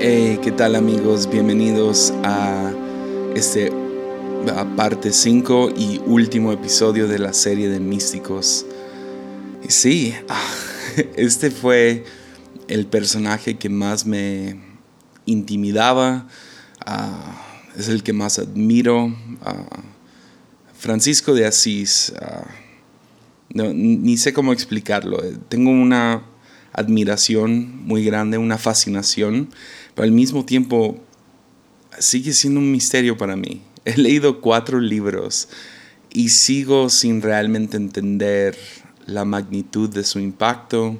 ¿qué tal amigos? Bienvenidos a este parte 5 y último episodio de la serie de místicos. Sí, este fue el personaje que más me intimidaba, ah, es el que más admiro. Ah, Francisco de Asís, ah, ni sé cómo explicarlo. Tengo una admiración muy grande, una fascinación, pero al mismo tiempo sigue siendo un misterio para mí. He leído cuatro libros y sigo sin realmente entender la magnitud de su impacto,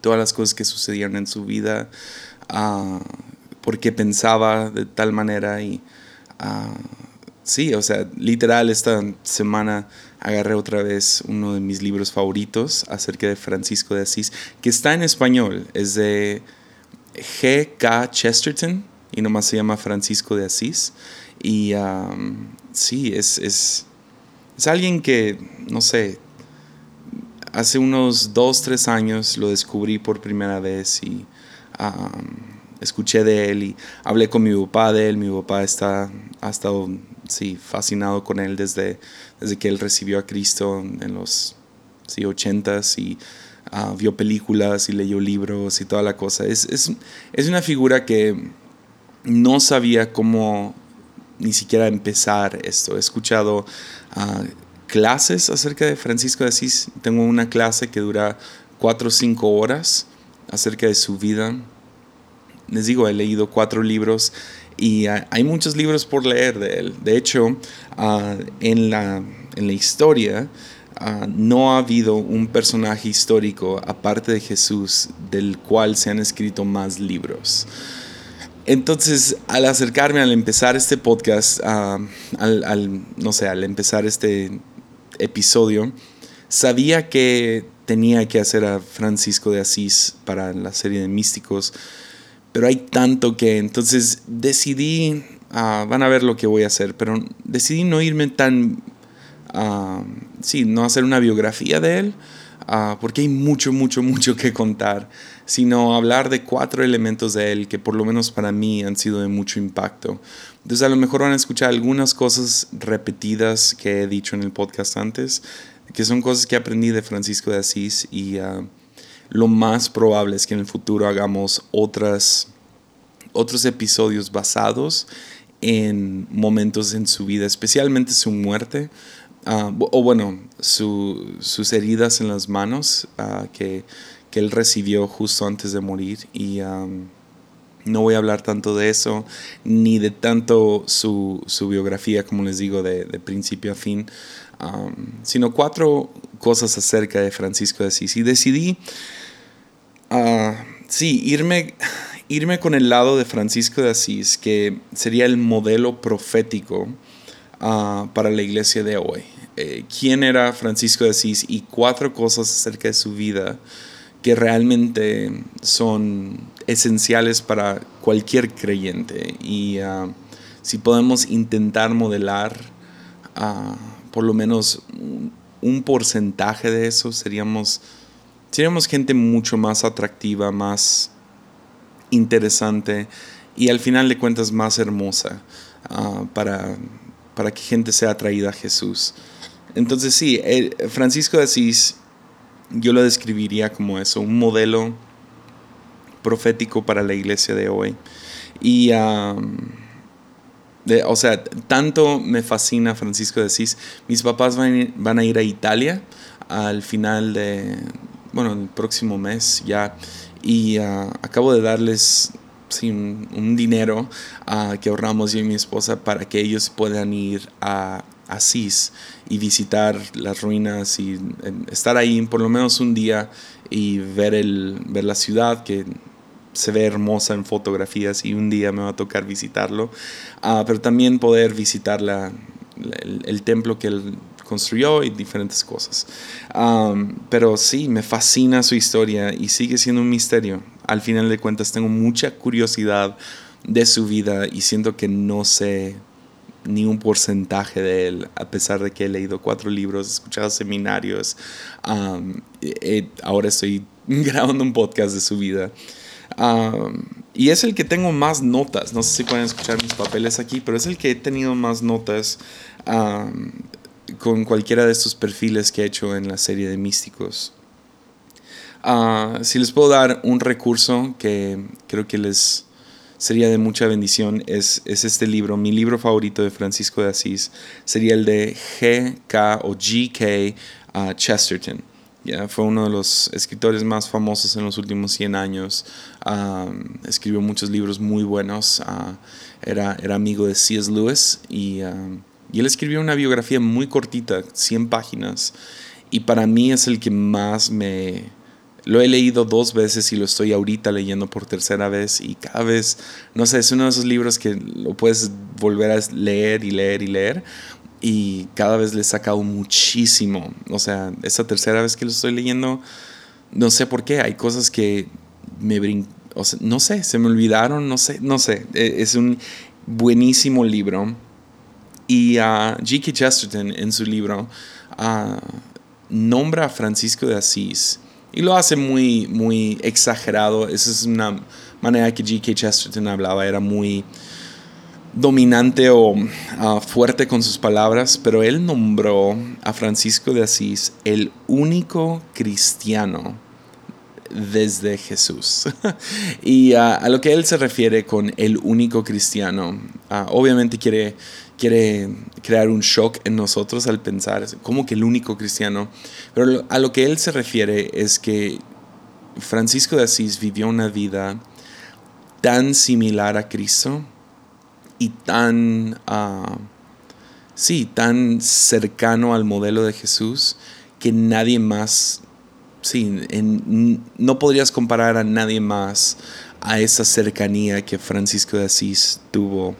todas las cosas que sucedieron en su vida, uh, por qué pensaba de tal manera y uh, sí, o sea, literal esta semana agarré otra vez uno de mis libros favoritos acerca de Francisco de Asís, que está en español, es de G.K. Chesterton y nomás se llama Francisco de Asís. Y um, sí, es, es, es, alguien que, no sé, hace unos dos, tres años lo descubrí por primera vez y um, escuché de él y hablé con mi papá de él. Mi papá está, ha estado sí, fascinado con él desde, desde que él recibió a Cristo en los sí, 80s y uh, vio películas y leyó libros y toda la cosa. Es, es, es, una figura que no sabía cómo ni siquiera empezar esto. He escuchado uh, clases acerca de Francisco de Asís. Tengo una clase que dura cuatro o cinco horas acerca de su vida. Les digo, he leído cuatro libros y hay muchos libros por leer de él. De hecho, ah, en, la, en la historia ah, no ha habido un personaje histórico aparte de Jesús del cual se han escrito más libros. Entonces, al acercarme, al empezar este podcast, ah, al, no sé, al empezar este episodio, sabía que tenía que hacer a Francisco de Asís para la serie de místicos pero hay tanto que entonces decidí, ah, van a ver lo que voy a hacer, pero decidí no irme tan, uh, sí, no hacer una biografía de él, uh, porque hay mucho, mucho, mucho que contar, sino hablar de cuatro elementos de él que por lo menos para mí han sido de mucho impacto. Entonces a lo mejor van a escuchar algunas cosas repetidas que he dicho en el podcast antes, que son cosas que aprendí de Francisco de Asís y lo más probable es que en el futuro hagamos otras, otros episodios basados en momentos en su vida, especialmente su muerte, ah, o bueno, sus heridas en las manos ah, que, que, él recibió justo antes de morir. Y no voy a hablar tanto de eso, ni de tanto su, su biografía, como les digo, de, principio a fin, sino cuatro cosas acerca de Francisco de Asís. Y decidí Ah, sí, irme, irme con el lado de Francisco de Asís, que sería el modelo profético para la iglesia de hoy. Eh, ¿Quién era Francisco de Asís? Y cuatro cosas acerca de su vida que realmente son esenciales para cualquier creyente. Y ah, si podemos intentar modelar por lo menos un porcentaje de eso, seríamos seríamos gente mucho más atractiva, más interesante y al final de cuentas más hermosa ah, para, para que gente sea atraída a Jesús. Entonces sí, Francisco de Asís yo lo describiría como eso, un modelo profético para la iglesia de hoy. Y, o sea, tanto me fascina Francisco de Asís. Mis papás van, van a ir a Italia al final de, bueno, el próximo mes ya. Y ah, acabo de darles un, dinero uh, que ahorramos yo y mi esposa para que ellos puedan ir a Asís y visitar las ruinas y estar ahí por lo menos un día y ver, el, ver la ciudad que se ve hermosa en fotografías y un día me va a tocar visitarlo, uh, pero también poder visitar la, el, el, templo que él construyó y diferentes cosas. pero sí, me fascina su historia y sigue siendo un misterio. Al final de cuentas tengo mucha curiosidad de su vida y siento que no sé ni un porcentaje de él, a pesar de que he leído cuatro libros, he escuchado seminarios, ahora estoy grabando un podcast de su vida. y es el que tengo más notas. No sé si pueden escuchar mis papeles aquí, pero es el que he tenido más notas con cualquiera de estos perfiles que he hecho en la serie de místicos. Ah, si les puedo dar un recurso que creo que les sería de mucha bendición, es, es este libro. Mi libro favorito de Francisco de Asís sería el de G.K. o G.K. Ah, Chesterton. ya fue uno de los escritores más famosos en los últimos 100 años. Ah, escribió muchos libros muy buenos. era, era amigo de C.S. Lewis y, y él escribió una biografía muy cortita, 100 páginas. Y para mí es el que más me, lo he leído dos veces y lo estoy ahorita leyendo por tercera vez y cada vez, no sé, es uno de esos libros que lo puedes volver a leer y leer y leer y cada vez le he sacado muchísimo. O sea, esa tercera vez que lo estoy leyendo, no sé por qué, hay cosas que me brin o sea, no sé, se me olvidaron, no sé, no sé, e, es un buenísimo libro. Y uh, G.K. Chesterton en su libro uh, nombra a Francisco de Asís y lo hace muy, muy exagerado. Esa es una manera que G.K. Chesterton hablaba, era muy dominante o ah, fuerte con sus palabras, pero él nombró a Francisco de Asís el único cristiano desde Jesús. y ah, a lo que él se refiere con el único cristiano, ah, obviamente quiere quiere crear un shock en nosotros al pensar, como que el único cristiano. Pero a lo que él se refiere es que Francisco de Asís vivió una vida tan similar a Cristo y tan, uh, sí, tan cercano al modelo de Jesús que nadie más, sí, no podrías comparar a nadie más a esa cercanía que Francisco de Asís tuvo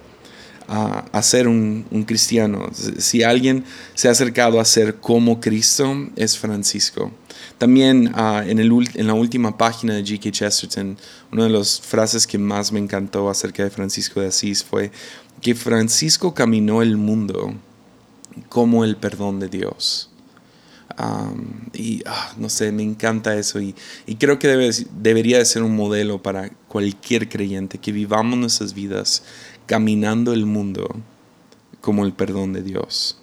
a, ser un, cristiano. Si alguien se ha acercado a ser como Cristo, es Francisco. También ah, en, el, en la última página de G.K. Chesterton, una de las frases que más me encantó acerca de Francisco de Asís fue que Francisco caminó el mundo como el perdón de Dios. y ah, no sé, me encanta eso y, creo que debe, debería de ser un modelo para cualquier creyente, que vivamos nuestras vidas caminando el mundo como el perdón de Dios.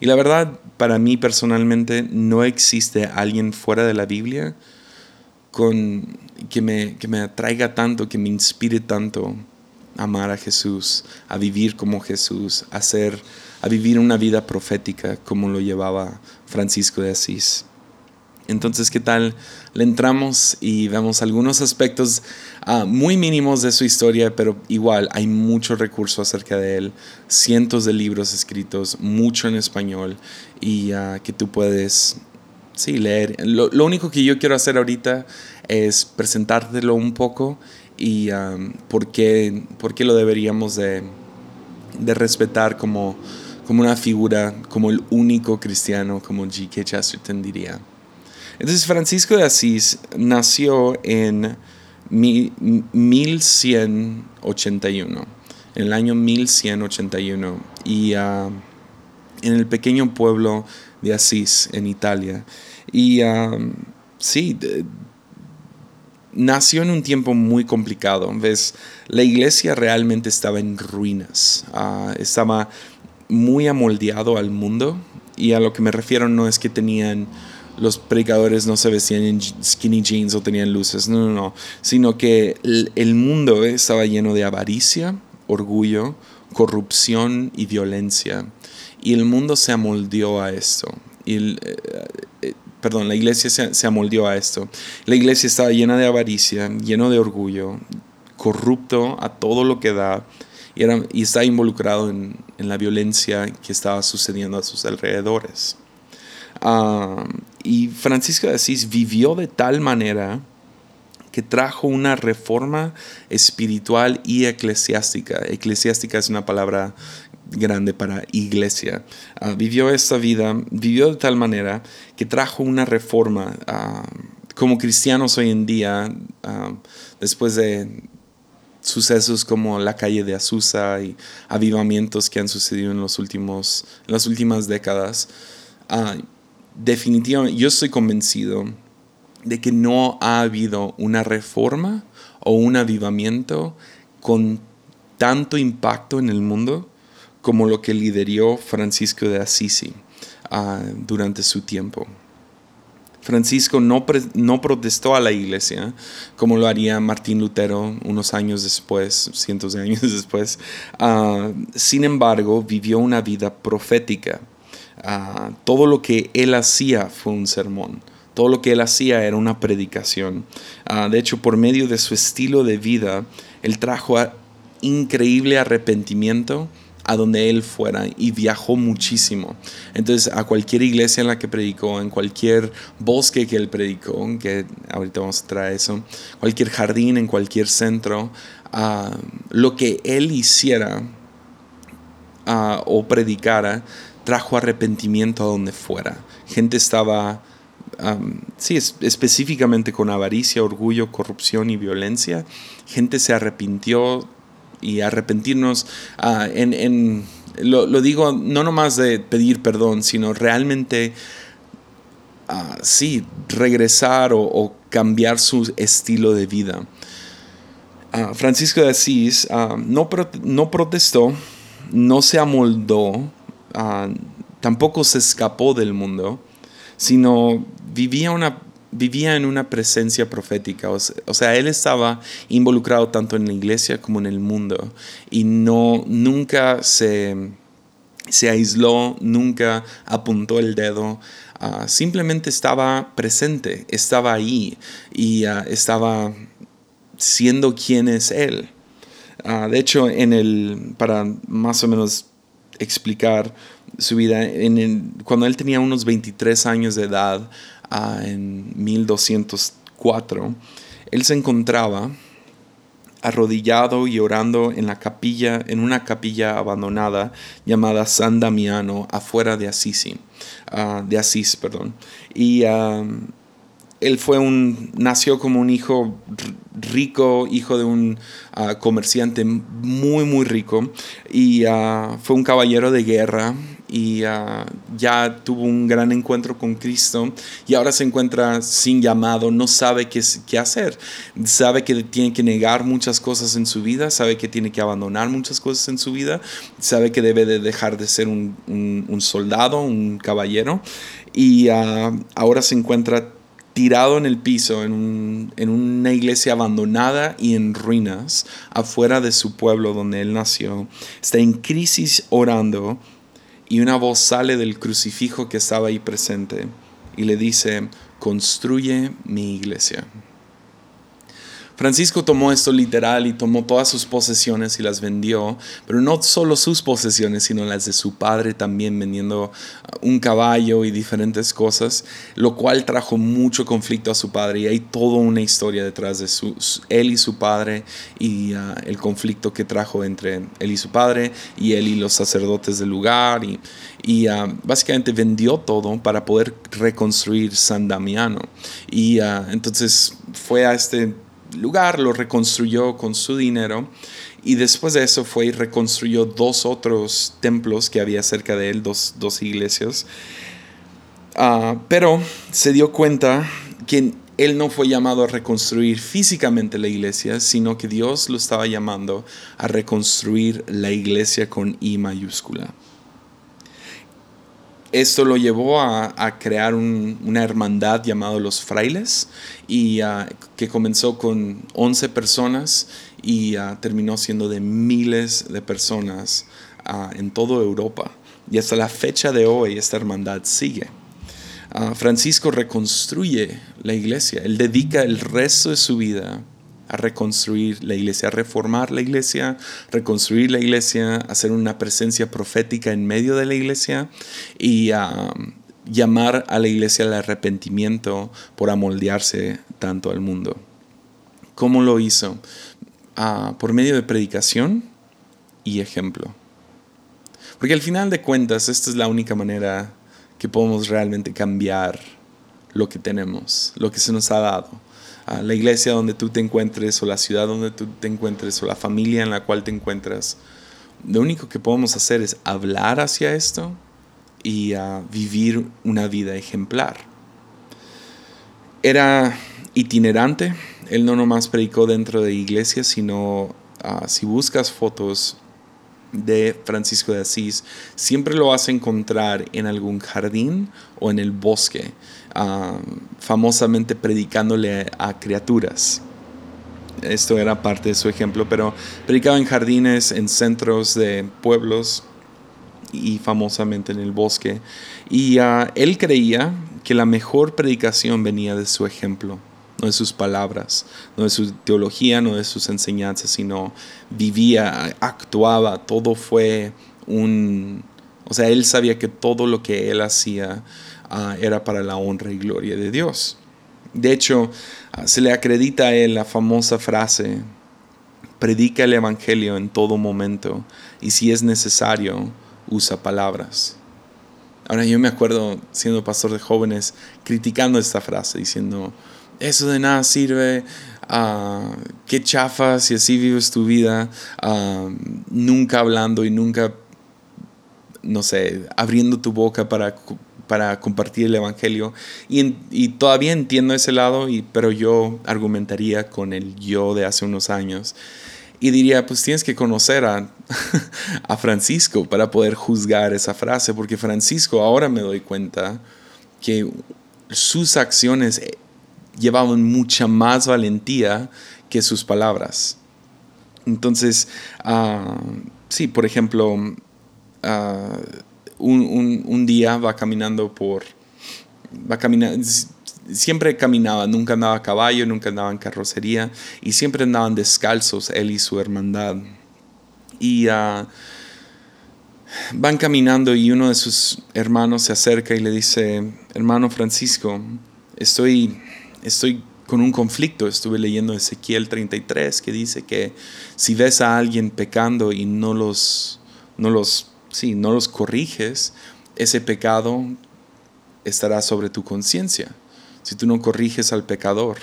Y la verdad, para mí personalmente, no existe alguien fuera de la Biblia con, que, me, que me atraiga tanto, que me inspire tanto a amar a Jesús, a vivir como Jesús, a, ser, a vivir una vida profética como lo llevaba Francisco de Asís. Entonces, ¿qué tal? Le entramos y vemos algunos aspectos ah, muy mínimos de su historia, pero igual hay mucho recurso acerca de él, cientos de libros escritos, mucho en español y uh, que tú puedes, sí, leer. Lo, único que yo quiero hacer ahorita es presentártelo un poco y um, por, qué, por, qué, lo deberíamos de, de respetar como, como una figura, como el único cristiano, como G.K. Chesterton diría. Entonces Francisco de Asís nació en 1181, en el año 1181, y ah, en el pequeño pueblo de Asís, en Italia. Y ah, sí, nació en un tiempo muy complicado. ¿Ves? La iglesia realmente estaba en ruinas, ah, estaba muy amoldeado al mundo, y a lo que me refiero no es que tenían los predicadores no se vestían en skinny jeans o tenían luces, no, no, no, sino que el, mundo estaba lleno de avaricia, orgullo, corrupción y violencia. Y el mundo se amoldeó a esto. Y eh, eh, perdón, la iglesia se, se, amoldeó a esto. La iglesia estaba llena de avaricia, lleno de orgullo, corrupto a todo lo que da y, era, está involucrado en la violencia que estaba sucediendo a sus alrededores. Y Francisco de Asís vivió de tal manera que trajo una reforma espiritual y eclesiástica. Eclesiástica es una palabra grande para iglesia. Ah, vivió esta vida, vivió de tal manera que trajo una reforma. Como cristianos hoy en día, después de sucesos como la calle de Azusa y avivamientos que han sucedido en, los últimos, en las últimas décadas, definitivamente yo estoy convencido de que no ha habido una reforma o un avivamiento con tanto impacto en el mundo como lo que lideró Francisco de Assisi ah, durante su tiempo. Francisco no, protestó a la iglesia como lo haría Martín Lutero unos años después, cientos de años después. Ah, sin embargo, vivió una vida profética. Ah, todo lo que él hacía fue un sermón. Todo lo que él hacía era una predicación. de hecho, por medio de su estilo de vida, él trajo increíble arrepentimiento a donde él fuera y viajó muchísimo. Entonces a cualquier iglesia en la que predicó, en cualquier bosque que él predicó, que ahorita vamos a traer eso, cualquier jardín, en cualquier centro, ah, lo que él hiciera ah, o predicara trajo arrepentimiento a donde fuera. Gente estaba... sí, específicamente con avaricia, orgullo, corrupción y violencia. Gente se arrepintió y arrepentirnos ah, en, lo, digo no nomás de pedir perdón, sino realmente, uh, sí, regresar o, cambiar su estilo de vida. Ah, Francisco de Asís no, no protestó, no se amoldó, tampoco se escapó del mundo, sino vivía una vivía en una presencia profética, o sea, él estaba involucrado tanto en la iglesia como en el mundo y no nunca se, se aisló, nunca apuntó el dedo, ah, simplemente estaba presente, estaba ahí y ah, estaba siendo quien es él. Ah, de hecho, en el, para más o menos explicar su vida, en cuando él tenía unos 23 años de edad, en 1204, él se encontraba arrodillado y orando en la capilla, en una capilla abandonada llamada San Damiano, afuera de Asís, ah, de Asís, perdón. Y él fue un, nació como un hijo rico, hijo de un ah, comerciante muy, muy rico, y ah, fue un caballero de guerra y ah, ya tuvo un gran encuentro con Cristo y ahora se encuentra sin llamado, no sabe qué, qué hacer, sabe que tiene que negar muchas cosas en su vida, sabe que tiene que abandonar muchas cosas en su vida, sabe que debe de dejar de ser un, un, soldado, un caballero y ahora se encuentra tirado en el piso en, una iglesia abandonada y en ruinas, afuera de su pueblo donde él nació. Está en crisis orando y una voz sale del crucifijo que estaba ahí presente y le dice, construye mi iglesia. Francisco tomó esto literal y tomó todas sus posesiones y las vendió, pero no solo sus posesiones, sino las de su padre también, vendiendo uh, un caballo y diferentes cosas, lo cual trajo mucho conflicto a su padre. Y hay toda una historia detrás de su, él y su padre y uh, el conflicto que trajo entre él y su padre y él y los sacerdotes del lugar. Y, uh, básicamente vendió todo para poder reconstruir San Damiano. Y entonces fue a este lugar, lo reconstruyó con su dinero y después de eso fue y reconstruyó dos otros templos que había cerca de él, dos, iglesias. Ah, pero se dio cuenta que él no fue llamado a reconstruir físicamente la iglesia, sino que Dios lo estaba llamando a reconstruir la iglesia con I mayúscula esto lo llevó a, crear una hermandad llamada los frailes y ah, que comenzó con 11 personas y ah, terminó siendo de miles de personas ah, en toda Europa. Y hasta la fecha de hoy esta hermandad sigue. Francisco reconstruye la iglesia, él dedica el resto de su vida a reconstruir la iglesia, a reformar la iglesia, reconstruir la iglesia, hacer una presencia profética en medio de la iglesia y a um, llamar a la iglesia al arrepentimiento por amoldearse tanto al mundo. ¿Cómo lo hizo? Ah, por medio de predicación y ejemplo. Porque al final de cuentas, esta es la única manera que podemos realmente cambiar lo que tenemos, lo que se nos ha dado la iglesia donde tú te encuentres o la ciudad donde tú te encuentres o la familia en la cual te encuentras. Lo único que podemos hacer es hablar hacia esto y vivir una vida ejemplar. era itinerante. Él no nomás predicó dentro de iglesias, sino ah, si buscas fotos de Francisco de Asís, siempre lo vas a encontrar en algún jardín o en el bosque, ah, famosamente predicándole a criaturas. Esto era parte de su ejemplo, pero predicaba en jardines, en centros de pueblos y famosamente en el bosque. Y ah, él creía que la mejor predicación venía de su ejemplo no de sus palabras, no de su teología, no de sus enseñanzas, sino vivía, actuaba, todo fue un... O sea, él sabía que todo lo que él hacía ah, era para la honra y gloria de Dios. De hecho, ah, se le acredita a él la famosa frase, predica el Evangelio en todo momento y si es necesario, usa palabras. Ahora yo me acuerdo siendo pastor de jóvenes criticando esta frase, diciendo, eso de nada sirve, uh, qué chafas si así vives tu vida, ah, nunca hablando y nunca, no sé, abriendo tu boca para, para compartir el Evangelio. Y, todavía entiendo ese lado, y, pero yo argumentaría con el yo de hace unos años. Y diría, pues tienes que conocer a, a Francisco para poder juzgar esa frase, porque Francisco ahora me doy cuenta que sus acciones llevaban mucha más valentía que sus palabras. Entonces, ah, sí, por ejemplo, ah, un, día va caminando por... Va caminando, siempre caminaba, nunca andaba a caballo, nunca andaba en carrocería y siempre andaban descalzos él y su hermandad. Y ah, van caminando y uno de sus hermanos se acerca y le dice, hermano Francisco, estoy estoy con un conflicto. Estuve leyendo Ezequiel 33 que dice que si ves a alguien pecando y no los, no los, sí, no los corriges, ese pecado estará sobre tu conciencia. Si tú no corriges al pecador.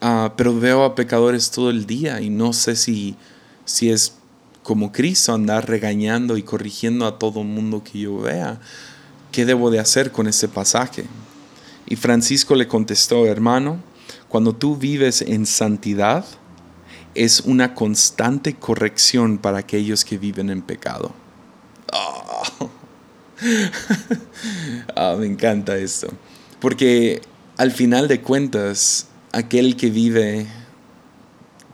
Ah, pero veo a pecadores todo el día y no sé si, si es como Cristo andar regañando y corrigiendo a todo mundo que yo vea. ¿Qué debo de hacer con ese pasaje? Y Francisco le contestó, hermano, cuando tú vives en santidad, es una constante corrección para aquellos que viven en pecado. Oh. me encanta esto. Porque al final de cuentas, aquel que vive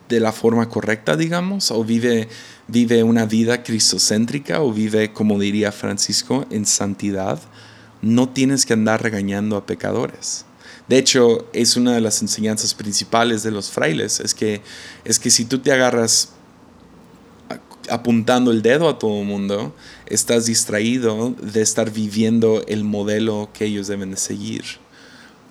de la forma correcta, digamos, o vive, vive una vida cristocéntrica, o vive, como diría Francisco, en santidad, no tienes que andar regañando a pecadores. De hecho, es una de las enseñanzas principales de los frailes, es que, es que si tú te agarras apuntando el dedo a todo el mundo, estás distraído de estar viviendo el modelo que ellos deben de seguir.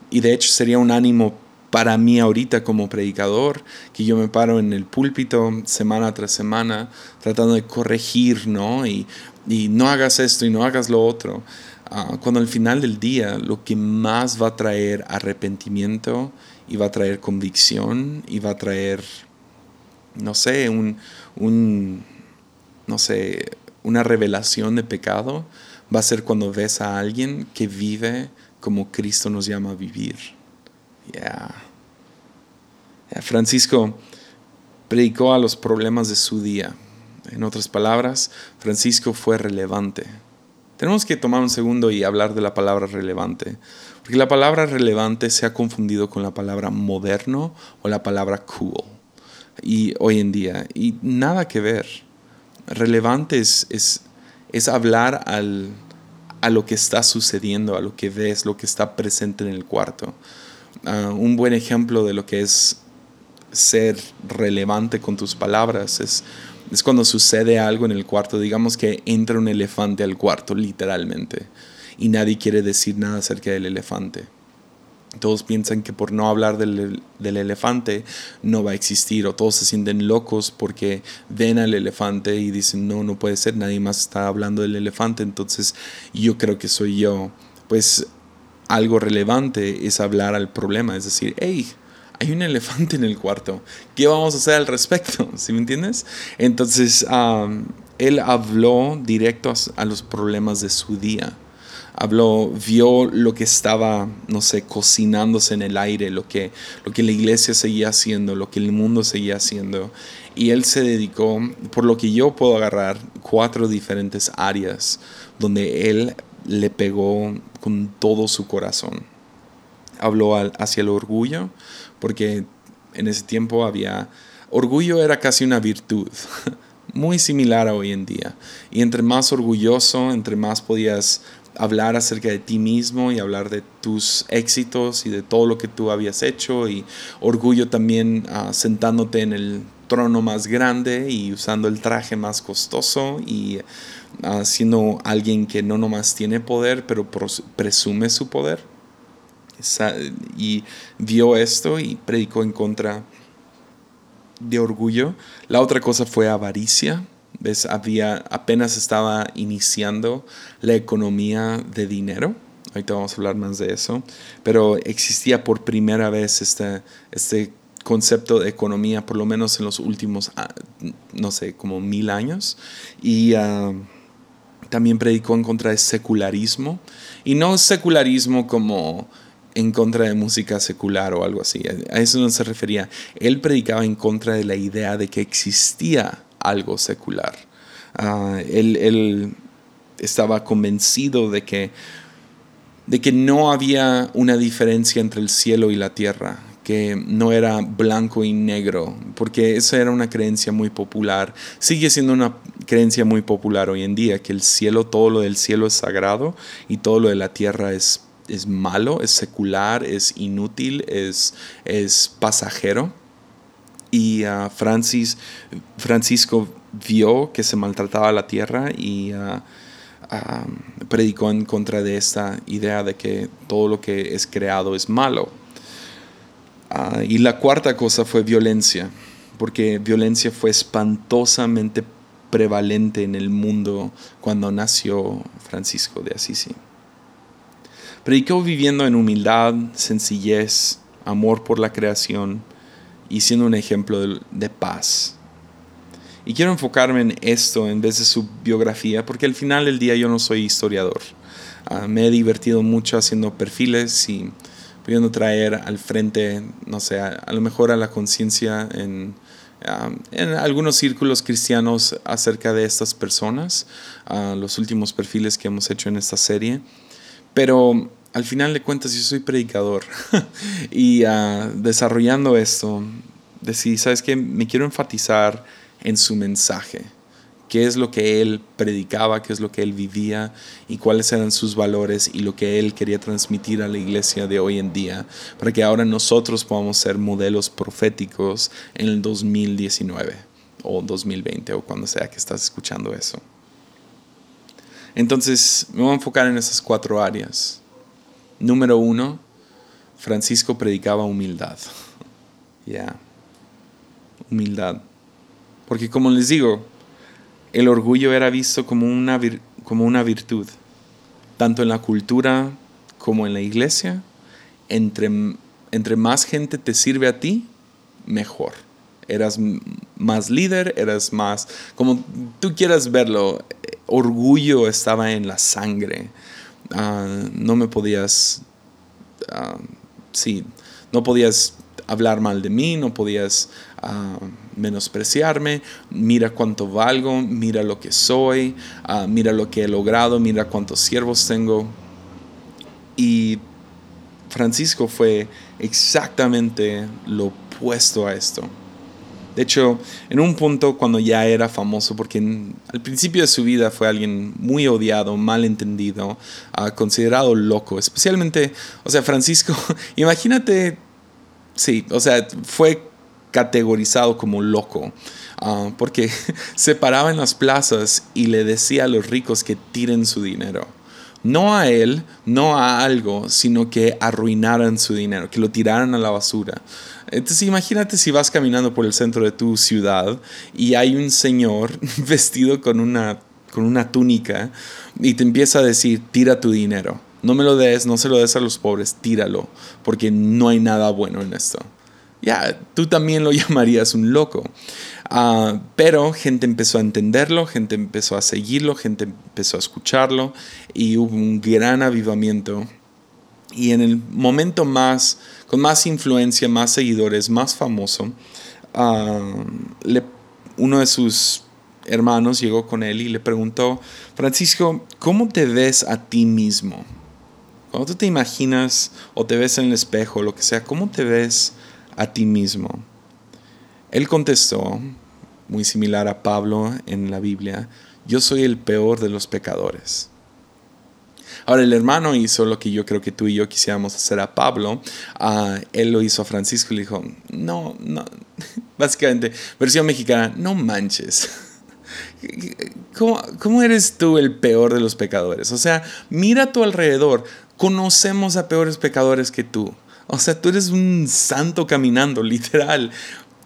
Y de hecho sería un ánimo para mí ahorita como predicador, que yo me paro en el púlpito semana tras semana tratando de corregir, ¿no? Y, y no hagas esto y no hagas lo otro. Ah, cuando al final del día lo que más va a traer arrepentimiento y va a traer convicción y va a traer, no sé, un, un no sé, una revelación de pecado, va a ser cuando ves a alguien que vive como Cristo nos llama a vivir. Yeah. Francisco predicó a los problemas de su día. En otras palabras, Francisco fue relevante. Tenemos que tomar un segundo y hablar de la palabra relevante, porque la palabra relevante se ha confundido con la palabra moderno o la palabra cool y hoy en día y nada que ver. Relevante es, es, hablar al, a lo que está sucediendo, a lo que ves, lo que está presente en el cuarto. Ah, un buen ejemplo de lo que es ser relevante con tus palabras es es cuando sucede algo en el cuarto, digamos que entra un elefante al cuarto, literalmente, y nadie quiere decir nada acerca del elefante. Todos piensan que por no hablar del, elefante no va a existir, o todos se sienten locos porque ven al elefante y dicen, no, no puede ser, nadie más está hablando del elefante, entonces yo creo que soy yo. Pues algo relevante es hablar al problema, es decir, hey, hay un elefante en el cuarto. ¿Qué vamos a hacer al respecto? ¿Sí me entiendes? Entonces, él habló directo a, los problemas de su día. habló, vio lo que estaba, no sé, cocinándose en el aire, lo que, lo que la iglesia seguía haciendo, lo que el mundo seguía haciendo. Y él se dedicó, por lo que yo puedo agarrar, cuatro diferentes áreas donde él le pegó con todo su corazón. Habló hacia el orgullo, porque en ese tiempo había... Orgullo era casi una virtud, muy similar a hoy en día. Y entre más orgulloso, entre más podías hablar acerca de ti mismo y hablar de tus éxitos y de todo lo que tú habías hecho y orgullo también ah, sentándote en el trono más grande y usando el traje más costoso y uh, siendo alguien que no nomás tiene poder, pero presume su poder. Y vio esto y predicó en contra de orgullo. La otra cosa fue avaricia. ¿Ves? Había, apenas estaba iniciando la economía de dinero. Ahorita vamos a hablar más de eso. Pero existía por primera vez este, este concepto de economía, por lo menos en los últimos, ah, no sé, como mil años. Y ah, también predicó en contra de secularismo. Y no secularismo como en contra de música secular o algo así. A eso no se refería. Él predicaba en contra de la idea de que existía algo secular. Ah, él, estaba convencido de que, de que no había una diferencia entre el cielo y la tierra, que no era blanco y negro, porque esa era una creencia muy popular. Sigue siendo una creencia muy popular hoy en día, que el cielo, todo lo del cielo es sagrado y todo lo de la tierra es, es malo, es secular, es inútil, es, es pasajero. Y Francis, Francisco vio que se maltrataba la tierra y uh, uh, predicó en contra de esta idea de que todo lo que es creado es malo. Ah, y la cuarta cosa fue violencia, porque violencia fue espantosamente prevalente en el mundo cuando nació Francisco de Asisi. Predicó viviendo en humildad, sencillez, amor por la creación y siendo un ejemplo de, paz. Y quiero enfocarme en esto en vez de su biografía, porque al final del día yo no soy historiador. Ah, me he divertido mucho haciendo perfiles y pudiendo traer al frente, no sé, a, lo mejor a la conciencia en, en, algunos círculos cristianos acerca de estas personas, los últimos perfiles que hemos hecho en esta serie. Pero al final de cuentas yo soy predicador y ah, desarrollando esto, decir, ¿sabes qué? Me quiero enfatizar en su mensaje qué es lo que él predicaba, qué es lo que él vivía y cuáles eran sus valores y lo que él quería transmitir a la iglesia de hoy en día, para que ahora nosotros podamos ser modelos proféticos en el 2019 o 2020 o cuando sea que estás escuchando eso. Entonces me voy a enfocar en esas cuatro áreas. Número uno, Francisco predicaba humildad. Ya, humildad. Porque como les digo, el orgullo era visto como una, como una virtud, tanto en la cultura como en la iglesia. Entre, entre más gente te sirve a ti, mejor. Eras más líder, eras más, como tú quieras verlo, orgullo estaba en la sangre. Ah, no me podías, uh, sí, no podías hablar mal de mí, no podías ah, menospreciarme, mira cuánto valgo, mira lo que soy, ah, mira lo que he logrado, mira cuántos siervos tengo. Y Francisco fue exactamente lo opuesto a esto. De hecho, en un punto cuando ya era famoso, porque al principio de su vida fue alguien muy odiado, mal entendido, ah, considerado loco, especialmente, o sea, Francisco, imagínate, sí, o sea, fue categorizado como loco, ah, porque se paraba en las plazas y le decía a los ricos que tiren su dinero. No a él, no a algo, sino que arruinaran su dinero, que lo tiraran a la basura. Entonces imagínate si vas caminando por el centro de tu ciudad y hay un señor vestido con una, con una túnica y te empieza a decir, tira tu dinero. No me lo des, no se lo des a los pobres, tíralo, porque no hay nada bueno en esto ya, tú también lo llamarías un loco. Ah, pero gente empezó a entenderlo, gente empezó a seguirlo, gente empezó a escucharlo y hubo un gran avivamiento. Y en el momento más, con más influencia, más seguidores, más famoso, ah, uno de sus hermanos llegó con él y le preguntó, Francisco, ¿cómo te ves a ti mismo? Cuando tú te imaginas o te ves en el espejo, lo que sea, ¿cómo te ves a ti mismo? Él contestó, muy similar a Pablo en la Biblia, yo soy el peor de los pecadores. Ahora el hermano hizo lo que yo creo que tú y yo quisiéramos hacer a Pablo. Uh, él lo hizo a Francisco y le dijo, no, no, básicamente, versión mexicana, no manches. ¿Cómo, ¿Cómo, eres tú el peor de los pecadores? O sea, mira a tu alrededor. Conocemos a peores pecadores que tú. O sea, tú eres un santo caminando, literal.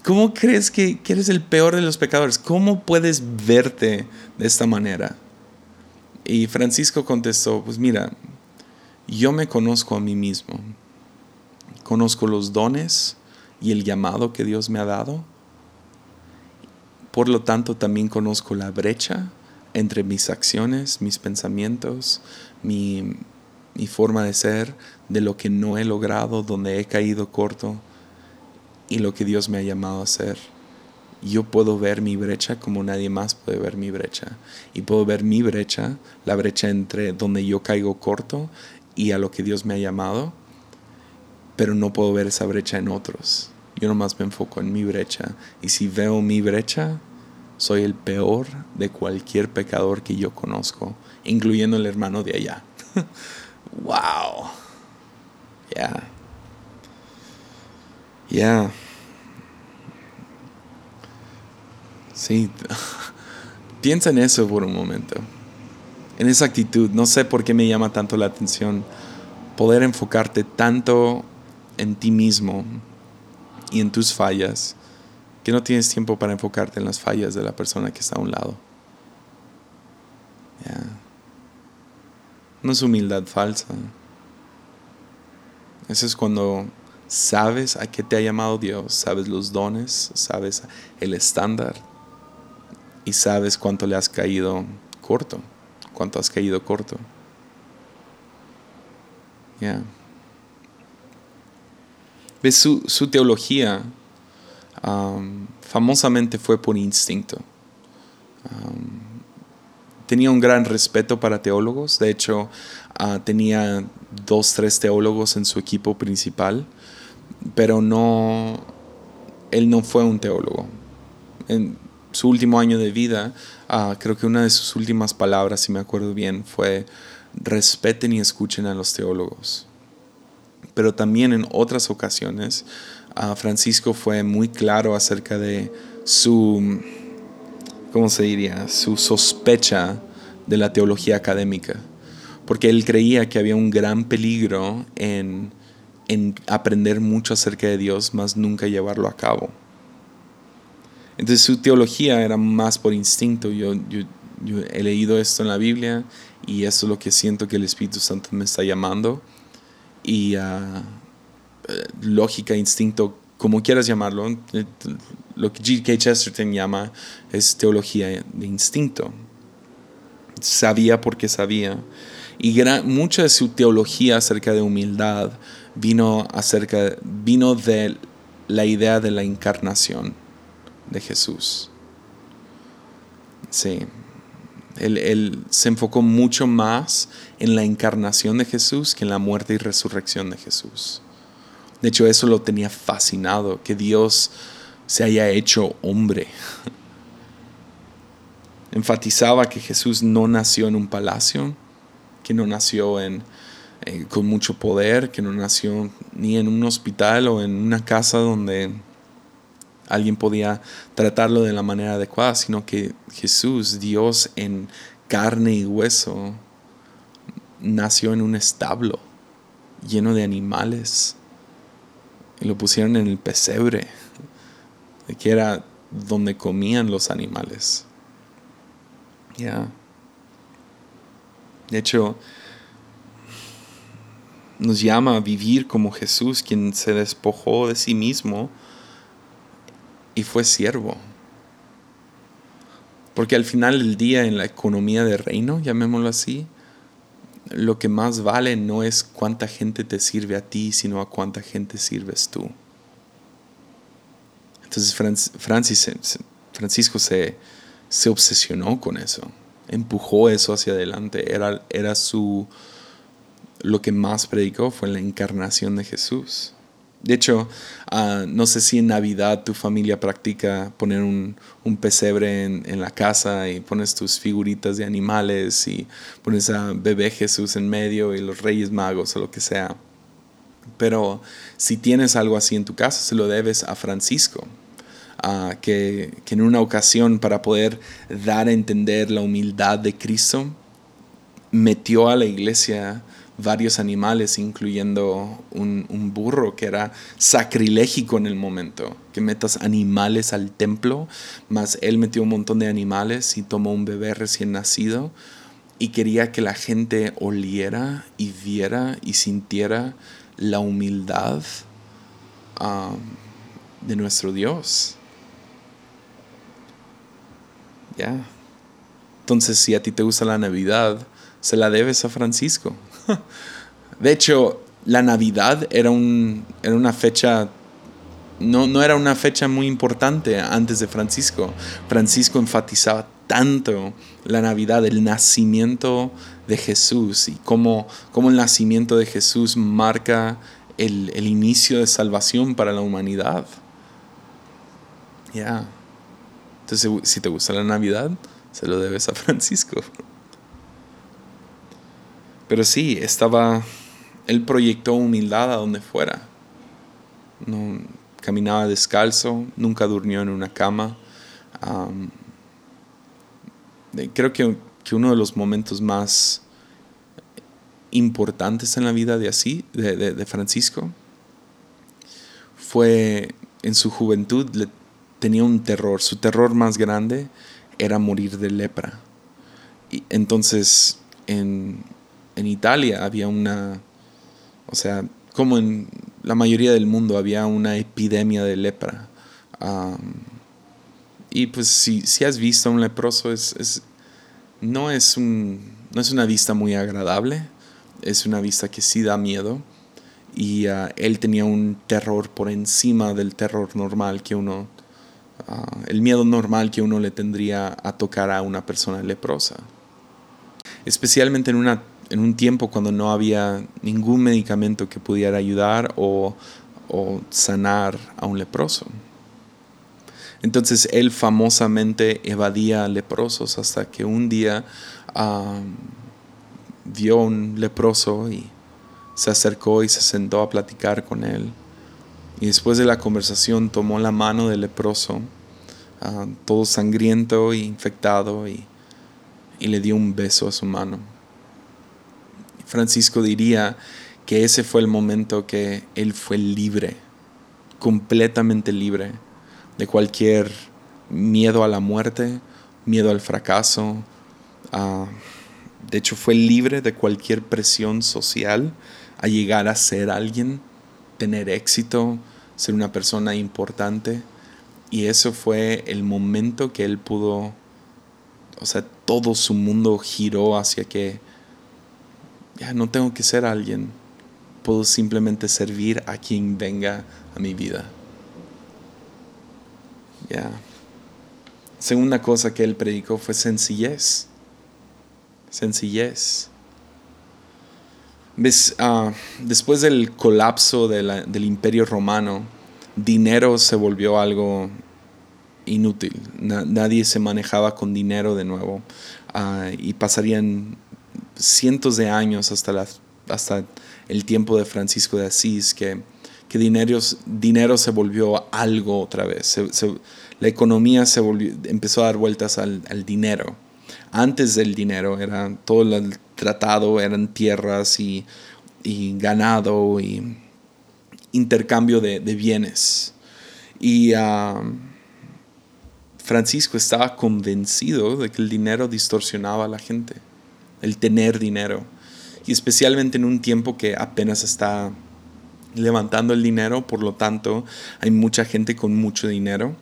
¿Cómo crees que eres el peor de los pecadores? ¿Cómo puedes verte de esta manera? Y Francisco contestó, pues mira, yo me conozco a mí mismo. Conozco los dones y el llamado que Dios me ha dado por lo tanto, también conozco la brecha entre mis acciones, mis pensamientos, mi, forma de ser, de lo que no he logrado, donde he caído corto y lo que Dios me ha llamado a hacer. Yo puedo ver mi brecha como nadie más puede ver mi brecha. Y puedo ver mi brecha, la brecha entre donde yo caigo corto y a lo que Dios me ha llamado, pero no puedo ver esa brecha en otros. Yo nomás me enfoco en mi brecha. Y si veo mi brecha, soy el peor de cualquier pecador que yo conozco, incluyendo el hermano de allá. wow. Ya. Ya. Sí. Piensa en eso por un momento. En esa actitud. No sé por qué me llama tanto la atención poder enfocarte tanto en ti mismo y en tus fallas, que no tienes tiempo para enfocarte en las fallas de la persona que está a un lado. No es humildad falsa. Eso es cuando sabes a qué te ha llamado Dios, sabes los dones, sabes el estándar y sabes cuánto le has caído corto, cuánto has caído corto. Ya su, teología famosamente fue por instinto. tenía un gran respeto para teólogos, de hecho ah, tenía dos, tres teólogos en su equipo principal, pero no, él no fue un teólogo. En su último año de vida, ah, creo que una de sus últimas palabras, si me acuerdo bien, fue respeten y escuchen a los teólogos pero también en otras ocasiones Francisco fue muy claro acerca de su, ¿cómo se diría?, su sospecha de la teología académica, porque él creía que había un gran peligro en, aprender mucho acerca de Dios, más nunca llevarlo a cabo. Entonces su teología era más por instinto. yo, he leído esto en la Biblia y eso es lo que siento que el Espíritu Santo me está llamando y ah, eh, lógica, instinto, como quieras llamarlo, lo que G.K. Chesterton llama es teología de instinto. Sabía porque sabía. Y mucha de su teología acerca de humildad vino, acerca, vino de la idea de la encarnación de Jesús. Sí. Él, se enfocó mucho más en la encarnación de Jesús que en la muerte y resurrección de Jesús. De hecho, eso lo tenía fascinado, que Dios se haya hecho hombre. Enfatizaba que Jesús no nació en un palacio, que no nació en, eh, con mucho poder, que no nació ni en un hospital o en una casa donde alguien podía tratarlo de la manera adecuada, sino que Jesús, Dios en carne y hueso, nació en un establo lleno de animales y lo pusieron en el pesebre, que era donde comían los animales. Ya. De hecho, nos llama a vivir como Jesús, quien se despojó de sí mismo y fue siervo. Porque al final del día en la economía de reino, llamémoslo así, lo que más vale no es cuánta gente te sirve a ti, sino a cuánta gente sirves tú. Entonces Francis, Francisco se, se obsesionó con eso, empujó eso hacia adelante, era, era su, lo que más predicó fue la encarnación de Jesús. De hecho, ah, no sé si en Navidad tu familia practica poner un, pesebre en, la casa y pones tus figuritas de animales y pones a bebé Jesús en medio y los reyes magos o lo que sea. Pero si tienes algo así en tu casa, se lo debes a Francisco, que, que en una ocasión para poder dar a entender la humildad de Cristo, metió a la iglesia varios animales, incluyendo un, burro que era sacrilégico en el momento, que metas animales al templo, más él metió un montón de animales y tomó un bebé recién nacido y quería que la gente oliera y viera y sintiera la humildad um, de nuestro Dios. Ya. Entonces, si a ti te gusta la Navidad, se la debes a Francisco. De hecho, la Navidad era, un, era una fecha, no, no era una fecha muy importante antes de Francisco. Francisco enfatizaba tanto la Navidad, el nacimiento de Jesús y cómo, cómo el nacimiento de Jesús marca el, inicio de salvación para la humanidad. Ya. Entonces, si te gusta la Navidad, se lo debes a Francisco. Pero sí, estaba, él proyectó humildad a donde fuera. No, caminaba descalzo, nunca durmió en una cama. creo que, uno de los momentos más importantes en la vida de así, de, Francisco, fue en su juventud, tenía un terror. Su terror más grande era morir de lepra. Y entonces, en, en Italia había una, o sea, como en la mayoría del mundo había una epidemia de lepra. y pues si, si, has visto a un leproso, es, no, es un, no es una vista muy agradable, es una vista que sí da miedo. Y ah, él tenía un terror por encima del terror normal que uno, ah, el miedo normal que uno le tendría a tocar a una persona leprosa. Especialmente en una en un tiempo cuando no había ningún medicamento que pudiera ayudar o, sanar a un leproso. Entonces él famosamente evadía leprosos hasta que un día vio un leproso y se acercó y se sentó a platicar con él. Y después de la conversación tomó la mano del leproso, todo sangriento e infectado, y le dio un beso a su mano. Francisco diría que ese fue el momento que él fue libre, completamente libre de cualquier miedo a la muerte, miedo al fracaso. De hecho, fue libre de cualquier presión social a llegar a ser alguien, tener éxito, ser una persona importante. Y eso fue el momento que él pudo, o sea, todo su mundo giró hacia que ya no tengo que ser alguien, puedo simplemente servir a quien venga a mi vida. Ya. Segunda cosa que él predicó fue sencillez. Sencillez. ¿Ves? Ah, después del colapso del imperio romano, dinero se volvió algo inútil. nadie se manejaba con dinero de nuevo. Ah, y pasarían cientos de años hasta, hasta el tiempo de Francisco de Asís, que, que dinero, dinero se volvió algo otra vez. la economía se volvió, empezó a dar vueltas al, dinero. Antes del dinero era todo el tratado, eran tierras y, ganado y intercambio de, bienes. Y um, Francisco estaba convencido de que el dinero distorsionaba a la gente el tener dinero. Y especialmente en un tiempo que apenas está levantando el dinero, por lo tanto hay mucha gente con mucho dinero.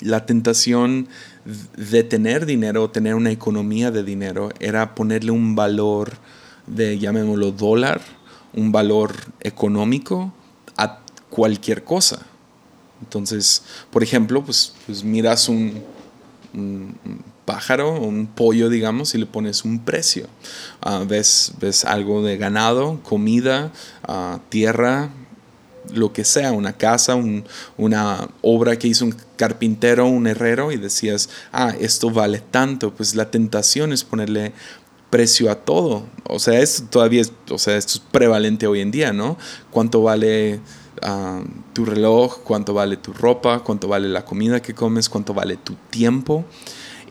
La tentación de tener dinero, tener una economía de dinero, era ponerle un valor de, llamémoslo dólar, un valor económico a cualquier cosa. Entonces, por ejemplo, pues, pues miras un, pájaro un pollo, digamos, y le pones un precio. Ah, ves, ves algo de ganado, comida, ah, tierra, lo que sea, una casa, una obra que hizo un carpintero, un herrero, y decías, ah, esto vale tanto, pues la tentación es ponerle precio a todo. O sea, esto todavía es, o sea, esto es prevalente hoy en día, ¿no? ¿Cuánto vale ah, tu reloj? ¿Cuánto vale tu ropa? ¿Cuánto vale la comida que comes? ¿Cuánto vale tu tiempo?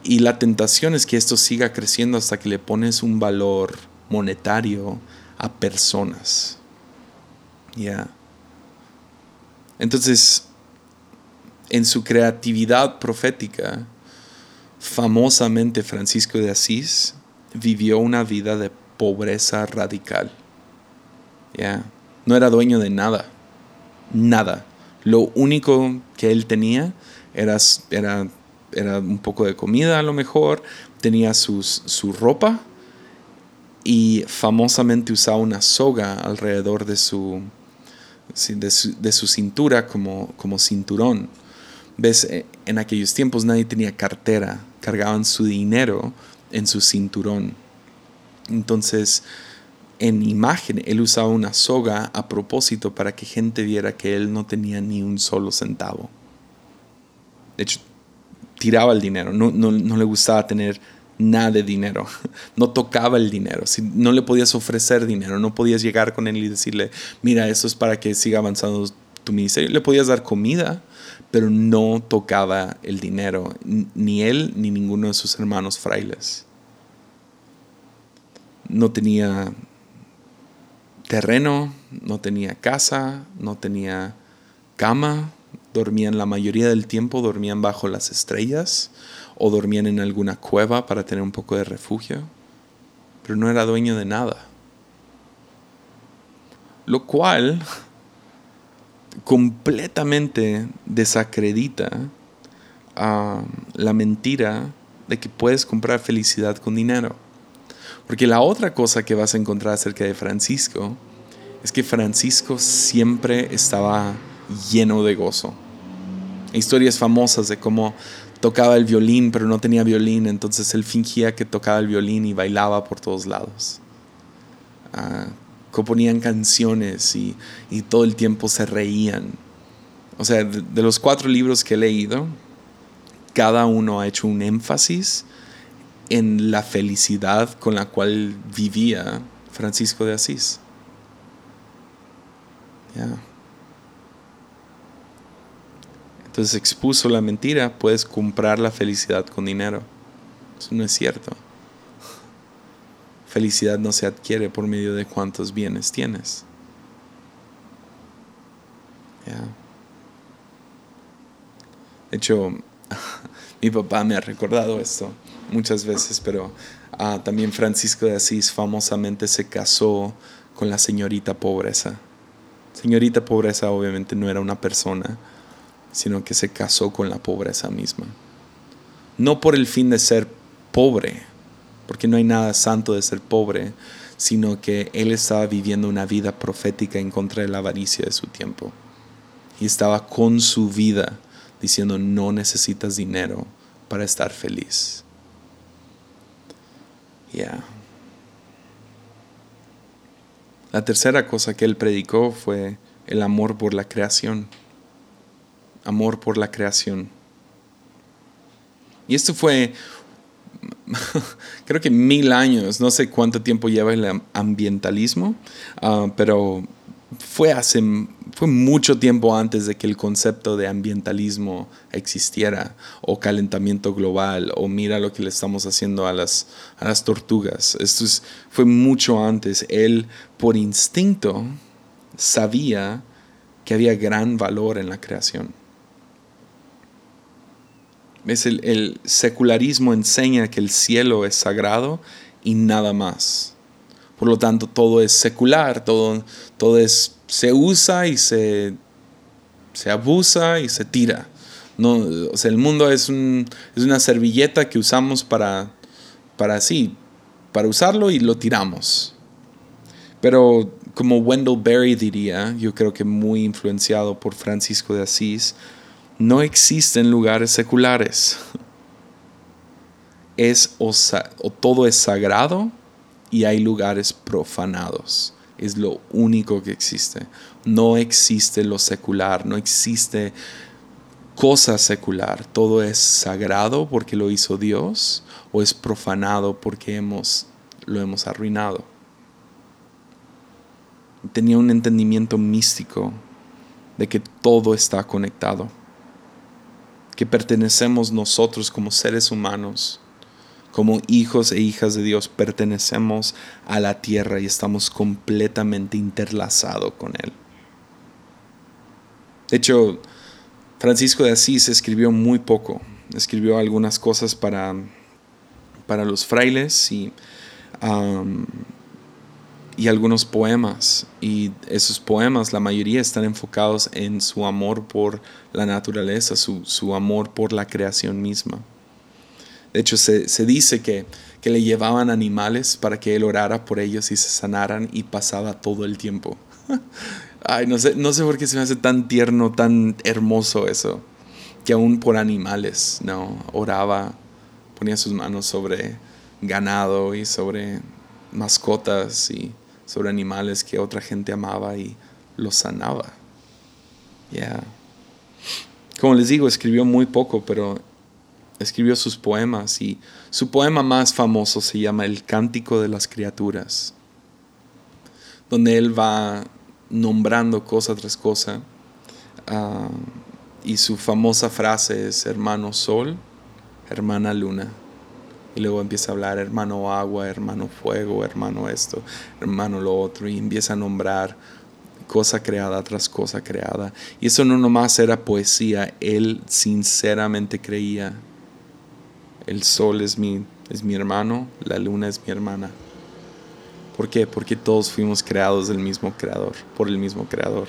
Y la tentación es que esto siga creciendo hasta que le pones un valor monetario a personas. Ya. Entonces, en su creatividad profética, famosamente Francisco de Asís vivió una vida de pobreza radical. Ya, no era dueño de nada, nada. Lo único que él tenía era, era, era un poco de comida a lo mejor, tenía sus, su ropa y famosamente usaba una soga alrededor de su, de su, cintura como, como cinturón. Ves, eh, en aquellos tiempos nadie tenía cartera, cargaban su dinero en su cinturón. Entonces, en imagen, él usaba una soga a propósito para que gente viera que él no tenía ni un solo centavo. De hecho, tiraba el dinero, no, no, no le gustaba tener nada de dinero, no tocaba el dinero, si no le podías ofrecer dinero, no podías llegar con él y decirle, mira, esto es para que siga avanzando tu ministerio, le podías dar comida, pero no tocaba el dinero, ni él ni ninguno de sus hermanos frailes. No tenía terreno, no tenía casa, no tenía cama, dormían la mayoría del tiempo, dormían bajo las estrellas o dormían en alguna cueva para tener un poco de refugio, pero no era dueño de nada. Lo cual completamente desacredita la mentira de que puedes comprar felicidad con dinero. Porque la otra cosa que vas a encontrar acerca de Francisco es que Francisco siempre estaba lleno de gozo. Historias famosas de cómo tocaba el violín, pero no tenía violín, entonces él fingía que tocaba el violín y bailaba por todos lados. Ah, componían canciones y, todo el tiempo se reían. O sea, de, los cuatro libros que he leído, cada uno ha hecho un énfasis en la felicidad con la cual vivía Francisco de Asís. Entonces expuso la mentira, puedes comprar la felicidad con dinero. Eso no es cierto. Felicidad no se adquiere por medio de cuántos bienes tienes. De hecho, mi papá me ha recordado esto muchas veces, pero ah, también Francisco de Asís famosamente se casó con la señorita pobreza. Señorita pobreza obviamente no era una persona, sino que se casó con la pobreza misma. No por el fin de ser pobre, porque no hay nada santo de ser pobre, sino que él estaba viviendo una vida profética en contra de la avaricia de su tiempo. Y estaba con su vida diciendo, no necesitas dinero para estar feliz. Ya. La tercera cosa que él predicó fue el amor por la creación amor por la creación. Y esto fue, creo que mil años, no sé cuánto tiempo lleva el ambientalismo, ah, pero fue hace fue mucho tiempo antes de que el concepto de ambientalismo existiera o calentamiento global o mira lo que le estamos haciendo a las, a las tortugas. Esto fue mucho antes. Él por instinto sabía que había gran valor en la creación. Es el, secularismo enseña que el cielo es sagrado y nada más. Por lo tanto, todo es secular, todo, todo es, se usa y se, se abusa y se tira. No, o sea, el mundo es, un, es una servilleta que usamos para, para así, para usarlo y lo tiramos. Pero como Wendell Berry diría, yo creo que muy influenciado por Francisco de Asís, no existen lugares seculares. Es o, todo es sagrado y hay lugares profanados. Es lo único que existe. No existe lo secular, no existe cosa secular. Todo es sagrado porque lo hizo Dios o es profanado porque hemos, lo hemos arruinado. Tenía un entendimiento místico de que todo está conectado, que pertenecemos nosotros como seres humanos, como hijos e hijas de Dios, pertenecemos a la tierra y estamos completamente interlazados con Él. De hecho, Francisco de Asís escribió muy poco, escribió algunas cosas para para los frailes y, y algunos poemas. Y esos poemas, la mayoría están enfocados en su amor por la naturaleza, su, amor por la creación misma. De hecho, se, dice que, que, le llevaban animales para que él orara por ellos y se sanaran y pasaba todo el tiempo. Ay, no sé, no sé por qué se me hace tan tierno, tan hermoso eso. Que aún por animales, ¿no? Oraba ponía sus manos sobre ganado y sobre mascotas y sobre animales que otra gente amaba y los sanaba. Ya. Como les digo, escribió muy poco, pero escribió sus poemas y su poema más famoso se llama El Cántico de las Criaturas, donde él va nombrando cosa tras cosa ah, y su famosa frase es hermano sol, hermana luna. Y luego empieza a hablar hermano agua, hermano fuego, hermano esto, hermano lo otro. Y empieza a nombrar cosa creada tras cosa creada. Y eso no nomás era poesía, él sinceramente creía, el sol es mi, es mi hermano, la luna es mi hermana. ¿Por qué? Porque todos fuimos creados del mismo creador, por el mismo creador.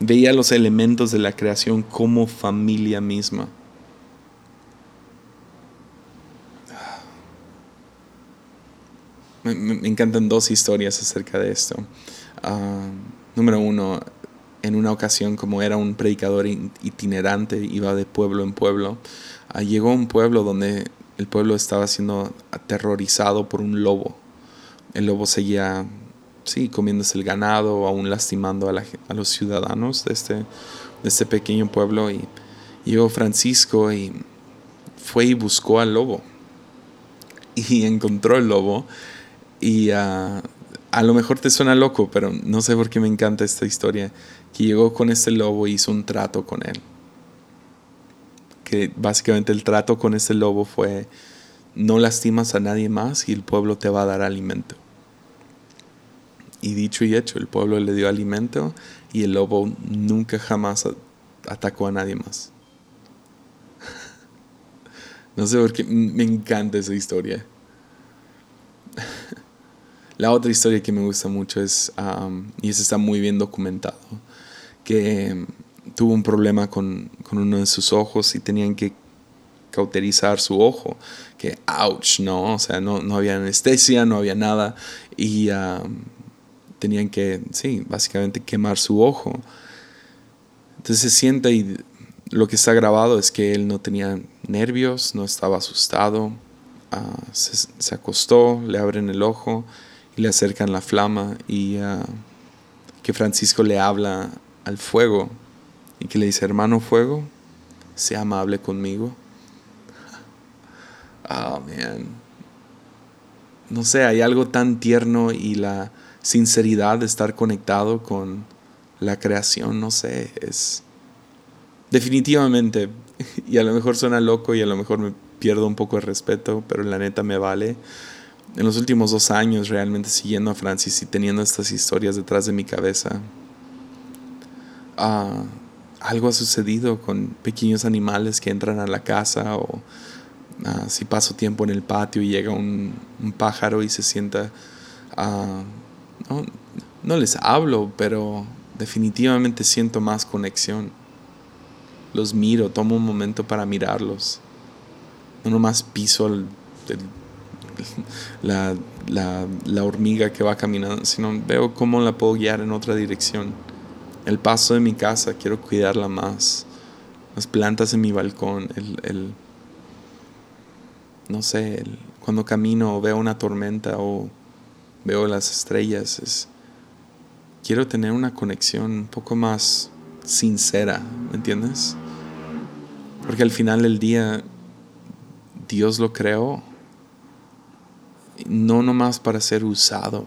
Veía los elementos de la creación como familia misma. Me, encantan dos historias acerca de esto. Ah, número uno, en una ocasión, como era un predicador itinerante, iba de pueblo en pueblo, ah, llegó a un pueblo donde el pueblo estaba siendo aterrorizado por un lobo. El lobo seguía, sí, comiéndose el ganado, aún lastimando a, a los ciudadanos de este, de este pequeño pueblo. Y llegó Francisco y fue y buscó al lobo. Y encontró el lobo y ah, a lo mejor te suena loco, pero no sé por qué me encanta esta historia. Que llegó con este lobo y hizo un trato con él. Que básicamente el trato con este lobo fue, no lastimas a nadie más y el pueblo te va a dar alimento. Y dicho y hecho, el pueblo le dio alimento y el lobo nunca jamás atacó a nadie más. no sé por qué me encanta esa historia. La otra historia que me gusta mucho es, y eso está muy bien documentado, que tuvo un problema con, uno de sus ojos y tenían que cauterizar su ojo, que ouch, ¿no? O sea, no, había anestesia, no había nada y tenían que, sí, básicamente quemar su ojo. Entonces se sienta y lo que está grabado es que él no tenía nervios, no estaba asustado, ah, se, se, acostó, le abren el ojo le acercan la flama y ah, que Francisco le habla al fuego y que le dice, hermano fuego, sea amable conmigo. Oh, man. No sé, hay algo tan tierno y la sinceridad de estar conectado con la creación, no sé, es definitivamente, y a lo mejor suena loco y a lo mejor me pierdo un poco de respeto, pero la neta me vale en los últimos dos años realmente siguiendo a Francis y teniendo estas historias detrás de mi cabeza. Ah, algo ha sucedido con pequeños animales que entran a la casa o ah, si paso tiempo en el patio y llega un, pájaro y se sienta... Ah, no, no les hablo, pero definitivamente siento más conexión. los miro, tomo un momento para mirarlos. No nomás piso la, la, hormiga que va caminando, sino veo cómo la puedo guiar en otra dirección. El paso de mi casa, quiero cuidarla más. Las plantas en mi balcón, el, el no sé, cuando camino veo una tormenta o veo las estrellas, es, quiero tener una conexión un poco más sincera, ¿me entiendes? Porque al final del día Dios lo creó no nomás para ser usado,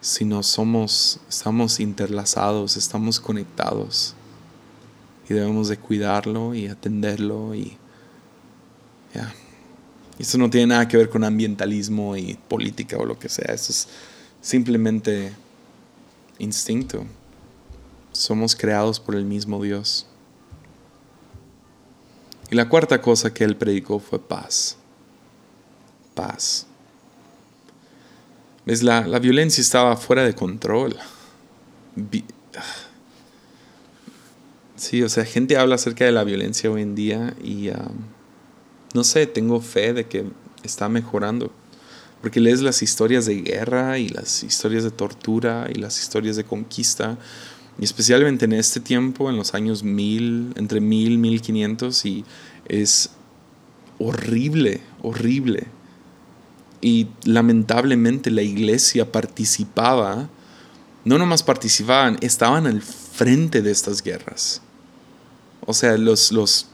sino somos, estamos interlazados, estamos conectados y debemos de cuidarlo y atenderlo y ya. Esto no tiene nada que ver con ambientalismo y política o lo que sea, esto es simplemente instinto. Somos creados por el mismo Dios. Y la cuarta cosa que él predicó fue paz. Paz. ¿Ves? La, la violencia estaba fuera de control. sí, o sea, gente habla acerca de la violencia hoy en día y no sé, tengo fe de que está mejorando. Porque lees las historias de guerra y las historias de tortura y las historias de conquista y especialmente en este tiempo, en los años 1000, entre 1000 y 1500, y es horrible, horrible. Y lamentablemente la iglesia participaba, no nomás participaban, estaban al frente de estas guerras. O sea, los... los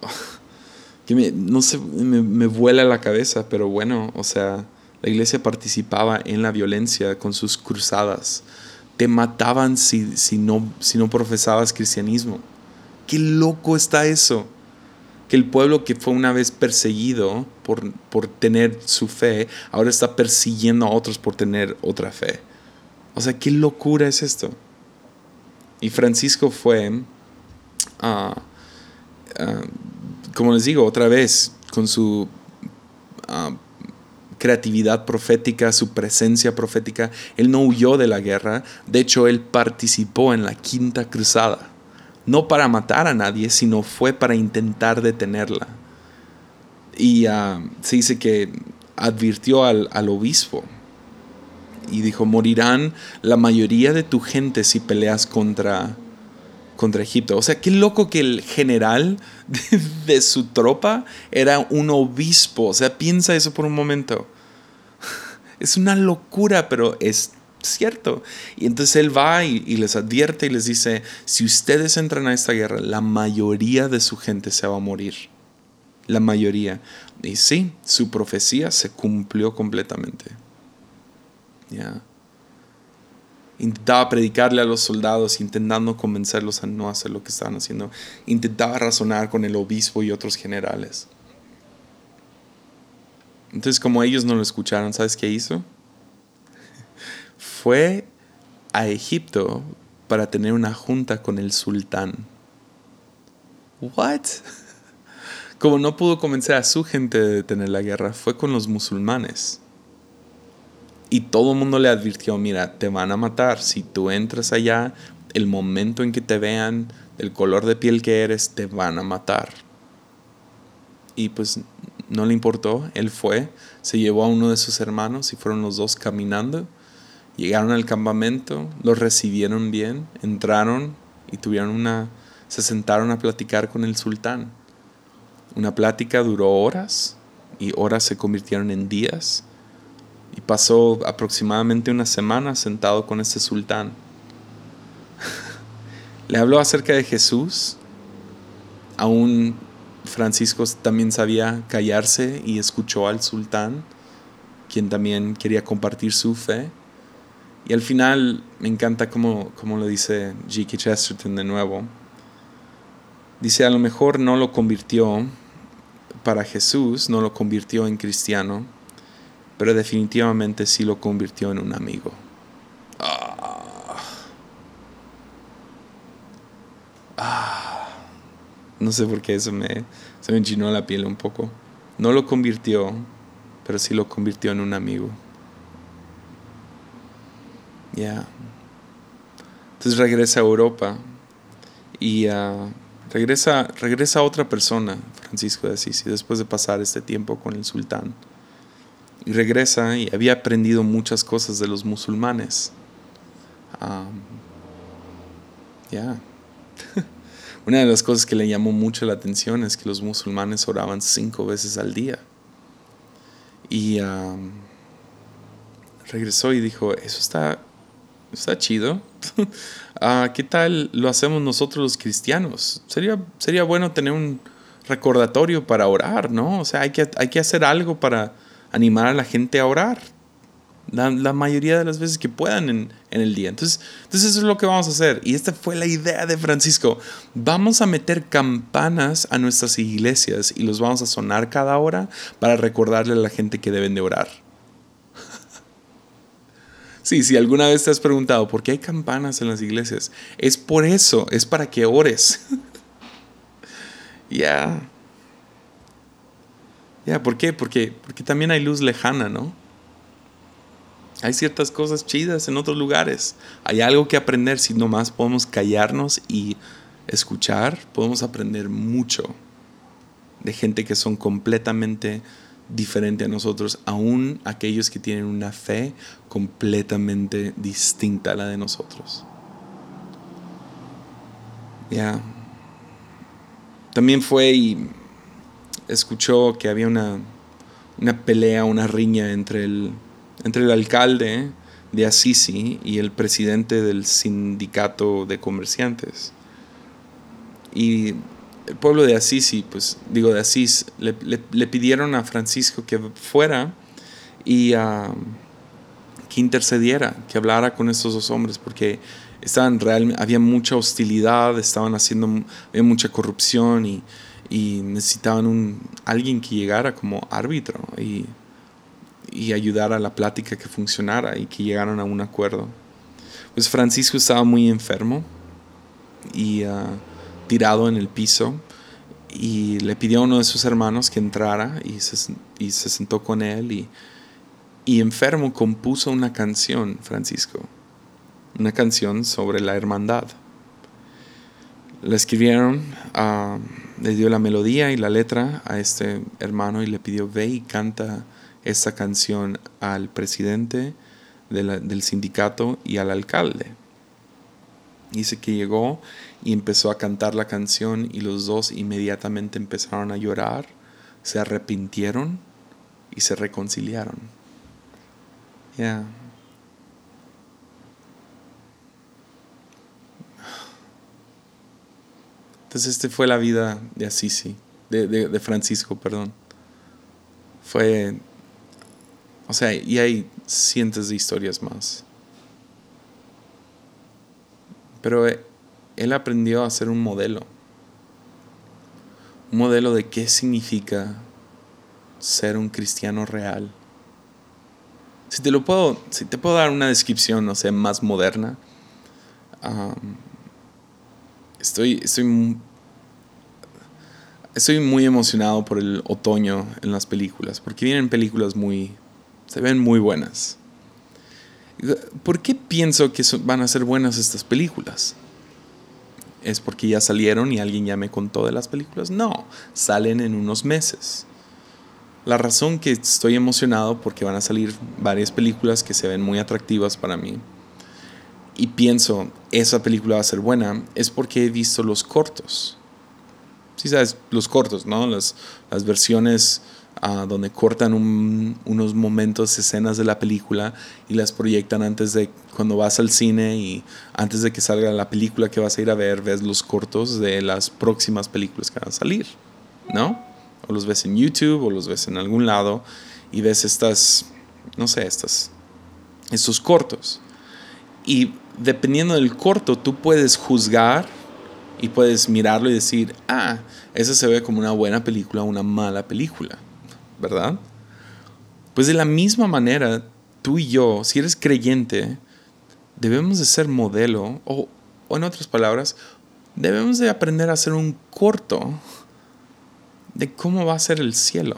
que me, no sé, me, me vuela la cabeza, pero bueno, o sea, la iglesia participaba en la violencia con sus cruzadas te mataban si, si, no, si no profesabas cristianismo. Qué loco está eso. Que el pueblo que fue una vez perseguido por, por tener su fe, ahora está persiguiendo a otros por tener otra fe. O sea, qué locura es esto. Y Francisco fue, ah, ah, como les digo, otra vez, con su uh, creatividad profética, su presencia profética. Él no huyó de la guerra, de hecho él participó en la quinta cruzada, no para matar a nadie, sino fue para intentar detenerla. Y ah, se dice que advirtió al, al obispo y dijo, morirán la mayoría de tu gente si peleas contra, contra Egipto. O sea, qué loco que el general de, su tropa era un obispo. O sea, piensa eso por un momento. Es una locura, pero es cierto. Y entonces él va y, les advierte y les dice, si ustedes entran a esta guerra, la mayoría de su gente se va a morir. La mayoría. Y sí, su profecía se cumplió completamente. Ya intentaba predicarle a los soldados, intentando convencerlos a no hacer lo que estaban haciendo. Intentaba razonar con el obispo y otros generales. Entonces, como ellos no lo escucharon, ¿sabes qué hizo? Fue a Egipto para tener una junta con el sultán. ¿What? Como no pudo convencer a su gente de detener la guerra, fue con los musulmanes. Y todo el mundo le advirtió, mira, te van a matar. Si tú entras allá, el momento en que te vean, el color de piel que eres, te van a matar. Y pues no le importó, él fue, se llevó a uno de sus hermanos y fueron los dos caminando. Llegaron al campamento, los recibieron bien, entraron y tuvieron una, se sentaron a platicar con el sultán. Una plática duró horas y horas se convirtieron en días y pasó aproximadamente una semana sentado con este sultán. Le habló acerca de Jesús. Aún Francisco también sabía callarse y escuchó al sultán, quien también quería compartir su fe. Y al final me encanta como, como lo dice G.K. Chesterton de nuevo. Dice, a lo mejor no lo convirtió para Jesús, no lo convirtió en cristiano, pero definitivamente sí lo convirtió en un amigo. Ah. Ah. No sé por qué eso me, se me enchinó la piel un poco. No lo convirtió, pero sí lo convirtió en un amigo. Ya. Entonces regresa a Europa Y uh, regresa, regresa otra persona, Francisco de Asís, después de pasar este tiempo con el sultán. Y regresa y había aprendido muchas cosas de los musulmanes. Ya. Una de las cosas que le llamó mucho la atención es que los musulmanes oraban cinco veces al día. Y regresó y dijo, eso está, está chido. Ah, ¿Qué tal lo hacemos nosotros los cristianos? Sería, sería bueno tener un recordatorio para orar, ¿no? O sea, hay que, hay que hacer algo para animar a la gente a orar. La, mayoría de las veces que puedan en, en, el día. Entonces, entonces eso es lo que vamos a hacer. Y esta fue la idea de Francisco. Vamos a meter campanas a nuestras iglesias y los vamos a sonar cada hora para recordarle a la gente que deben de orar. Sí, si alguna vez te has preguntado por qué hay campanas en las iglesias, es por eso, es para que ores. Ya. Ya, ¿por qué? Porque, porque también hay luz lejana, ¿no? Hay ciertas cosas chidas en otros lugares. Hay algo que aprender si nomás podemos callarnos y escuchar. Podemos aprender mucho de gente que son completamente diferente a nosotros, aún aquellos que tienen una fe completamente distinta a la de nosotros. Ya. También fue y escuchó que había una, una pelea, una riña entre el, entre el alcalde de Assisi y el presidente del sindicato de comerciantes. Y el pueblo de Asís, pues digo de Asís, le, pidieron a Francisco que fuera y ah, que intercediera, que hablara con estos dos hombres, porque estaban real, había mucha hostilidad, estaban haciendo, mucha corrupción y, necesitaban un, alguien que llegara como árbitro y, y ayudara a la plática que funcionara y que llegaran a un acuerdo. Pues Francisco estaba muy enfermo y uh, tirado en el piso y le pidió a uno de sus hermanos que entrara y se, y se sentó con él y, y, enfermo compuso una canción, Francisco, una canción sobre la hermandad. La escribieron, uh, le dio la melodía y la letra a este hermano y le pidió ve y canta esa canción al presidente del sindicato y al alcalde. Dice que llegó y empezó a cantar la canción y los dos inmediatamente empezaron a llorar, se arrepintieron y se reconciliaron. Ya. Entonces, este fue la vida de Assisi, de, de Francisco, perdón. Fue, o sea, y hay cientos de historias más. Pero eh, él aprendió a ser un modelo. Un modelo de qué significa ser un cristiano real. Si te lo puedo, si te puedo dar una descripción, no sé, más moderna. estoy, estoy, estoy muy emocionado por el otoño en las películas, porque vienen películas muy, se ven muy buenas. ¿Por qué pienso que van a ser buenas estas películas? ¿Es porque ya salieron y alguien ya me contó de las películas? No, salen en unos meses. La razón que estoy emocionado porque van a salir varias películas que se ven muy atractivas para mí y pienso esa película va a ser buena es porque he visto los cortos. Sí sabes, los cortos, ¿no? Las, las versiones donde cortan unos momentos, escenas de la película y las proyectan antes de cuando vas al cine y antes de que salga la película que vas a ir a ver, ves los cortos de las próximas películas que van a salir, ¿no? O los ves en YouTube o los ves en algún lado y ves estas, no sé, estas, estos cortos. Y dependiendo del corto, tú puedes juzgar y puedes mirarlo y decir, ah, ese se ve como una buena película o una mala película. ¿Verdad? Pues de la misma manera, tú y yo, si eres creyente, debemos de ser modelo, o, en otras palabras, debemos de aprender a hacer un corto de cómo va a ser el cielo.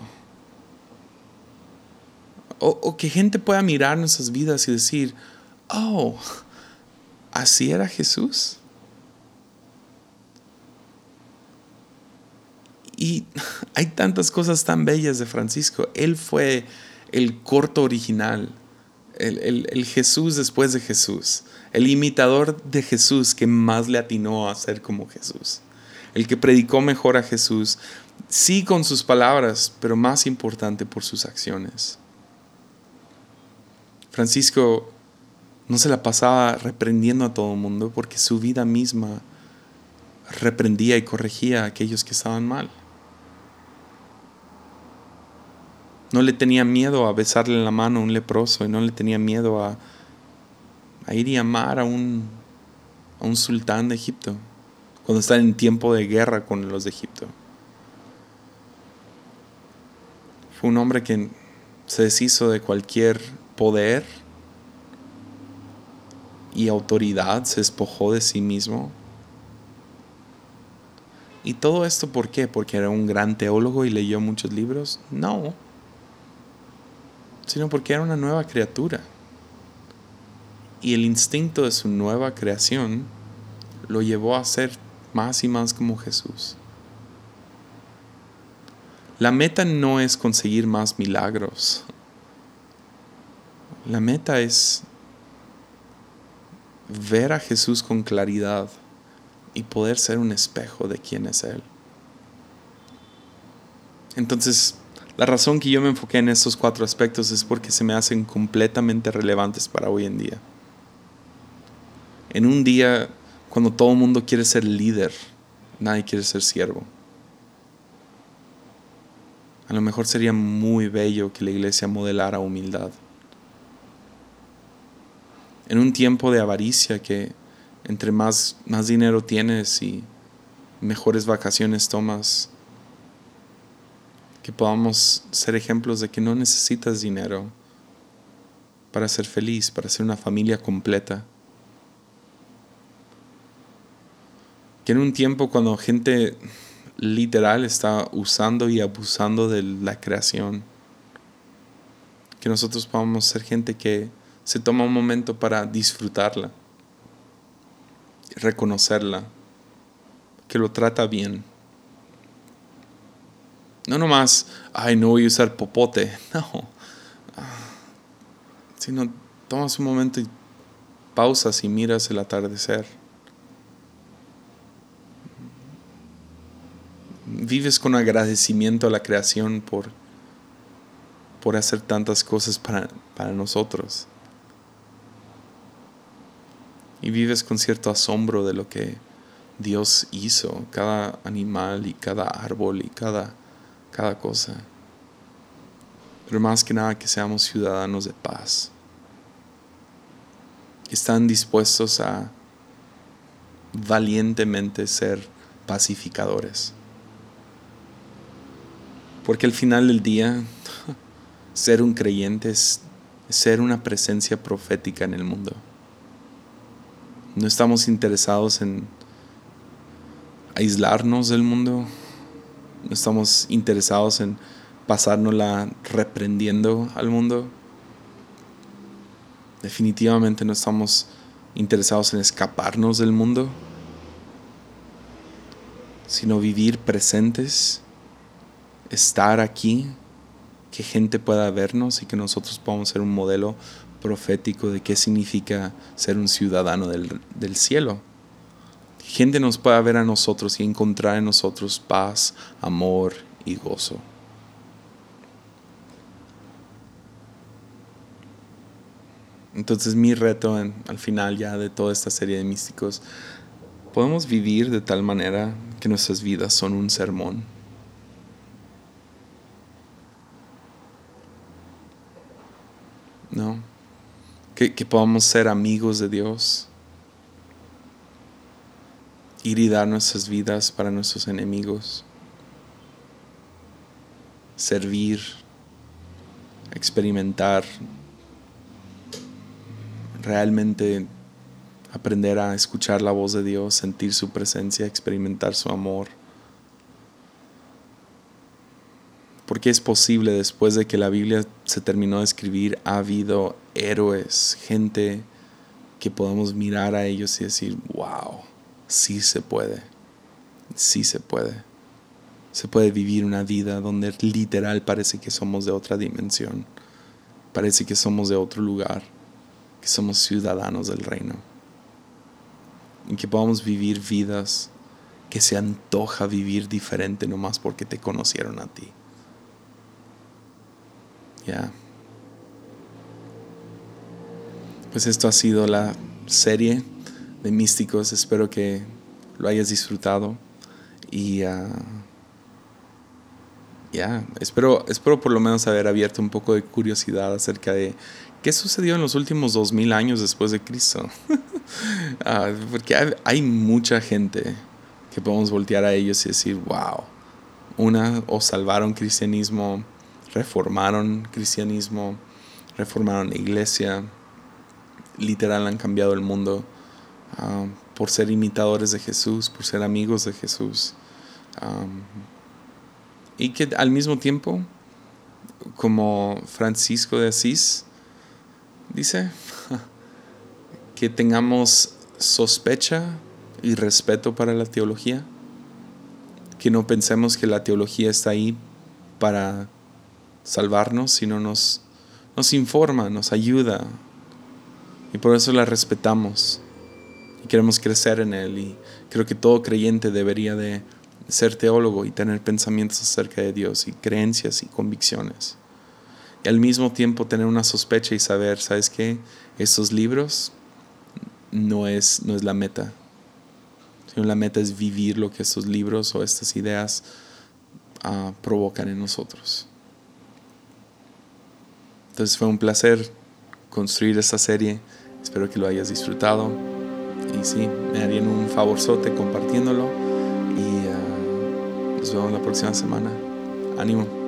O, o, que gente pueda mirar nuestras vidas y decir, oh, así era Jesús. Y hay tantas cosas tan bellas de Francisco. Él fue el corto original, el, el, Jesús después de Jesús, el imitador de Jesús que más le atinó a ser como Jesús, el que predicó mejor a Jesús, sí con sus palabras, pero más importante por sus acciones. Francisco no se la pasaba reprendiendo a todo el mundo porque su vida misma reprendía y corregía a aquellos que estaban mal. No le tenía miedo a besarle la mano a un leproso y no le tenía miedo a, ir y amar a un, a un sultán de Egipto cuando está en tiempo de guerra con los de Egipto. Fue un hombre que se deshizo de cualquier poder y autoridad, se despojó de sí mismo. ¿Y todo esto por qué? ¿Porque era un gran teólogo y leyó muchos libros? No sino porque era una nueva criatura. Y el instinto de su nueva creación lo llevó a ser más y más como Jesús. La meta no es conseguir más milagros. La meta es ver a Jesús con claridad y poder ser un espejo de quién es Él. Entonces, la razón que yo me enfoqué en estos cuatro aspectos es porque se me hacen completamente relevantes para hoy en día. En un día cuando todo el mundo quiere ser líder, nadie quiere ser siervo. A lo mejor sería muy bello que la iglesia modelara humildad. En un tiempo de avaricia que entre más, más dinero tienes y mejores vacaciones tomas, que podamos ser ejemplos de que no necesitas dinero para ser feliz, para ser una familia completa. Que en un tiempo cuando gente literal está usando y abusando de la creación, que nosotros podamos ser gente que se toma un momento para disfrutarla, reconocerla, que lo trata bien no nomás, ay, no voy a usar popote. No. Sino tomas un momento y pausas y miras el atardecer. Vives con agradecimiento a la creación por, por hacer tantas cosas para, para nosotros. Y vives con cierto asombro de lo que Dios hizo, cada animal y cada árbol y cada cada cosa. Pero más que nada que seamos ciudadanos de paz. Que están dispuestos a valientemente ser pacificadores. Porque al final del día, ser un creyente es ser una presencia profética en el mundo. No estamos interesados en aislarnos del mundo, estamos interesados en pasárnosla reprendiendo al mundo. Definitivamente no estamos interesados en escaparnos del mundo, sino vivir presentes, estar aquí, que gente pueda vernos y que nosotros podamos ser un modelo profético de qué significa ser un ciudadano del, del cielo gente nos pueda ver a nosotros y encontrar en nosotros paz, amor y gozo. Entonces mi reto al final ya de toda esta serie de místicos, podemos vivir de tal manera que nuestras vidas son un sermón. ¿No? Que, que podamos ser amigos de Dios ir y dar nuestras vidas para nuestros enemigos, servir, experimentar, realmente aprender a escuchar la voz de Dios, sentir su presencia, experimentar su amor. Porque es posible después de que la Biblia se terminó de escribir, ha habido héroes, gente que podemos mirar a ellos y decir, wow sí se puede, sí se puede. se puede vivir una vida donde literal parece que somos de otra dimensión, parece que somos de otro lugar, que somos ciudadanos del reino. Y que podamos vivir vidas que se antoja vivir diferente nomás porque te conocieron a ti. Ya. Pues esto ha sido la serie de místicos. Espero que lo hayas disfrutado. Y ah, ya, espero, espero por lo menos haber abierto un poco de curiosidad acerca de qué sucedió en los últimos dos mil años después de Cristo. Ah, porque hay, mucha gente que podemos voltear a ellos y decir, wow, una, o salvaron cristianismo, reformaron cristianismo, reformaron la iglesia, literal han cambiado el mundo ah, por ser imitadores de Jesús, por ser amigos de Jesús. y que al mismo tiempo, como Francisco de Asís dice, que tengamos sospecha y respeto para la teología, que no pensemos que la teología está ahí para salvarnos, sino nos, nos informa, nos ayuda, y por eso la respetamos queremos crecer en él y creo que todo creyente debería de ser teólogo y tener pensamientos acerca de Dios y creencias y convicciones. Y al mismo tiempo tener una sospecha y saber, ¿sabes qué? Estos libros no es, no es la meta. La meta es vivir lo que estos libros o estas ideas uh, provocan en nosotros. Entonces fue un placer construir esta serie. Espero que lo hayas disfrutado. Y sí, me harían un favorzote compartiéndolo. Y uh, nos vemos la próxima semana. Ánimo.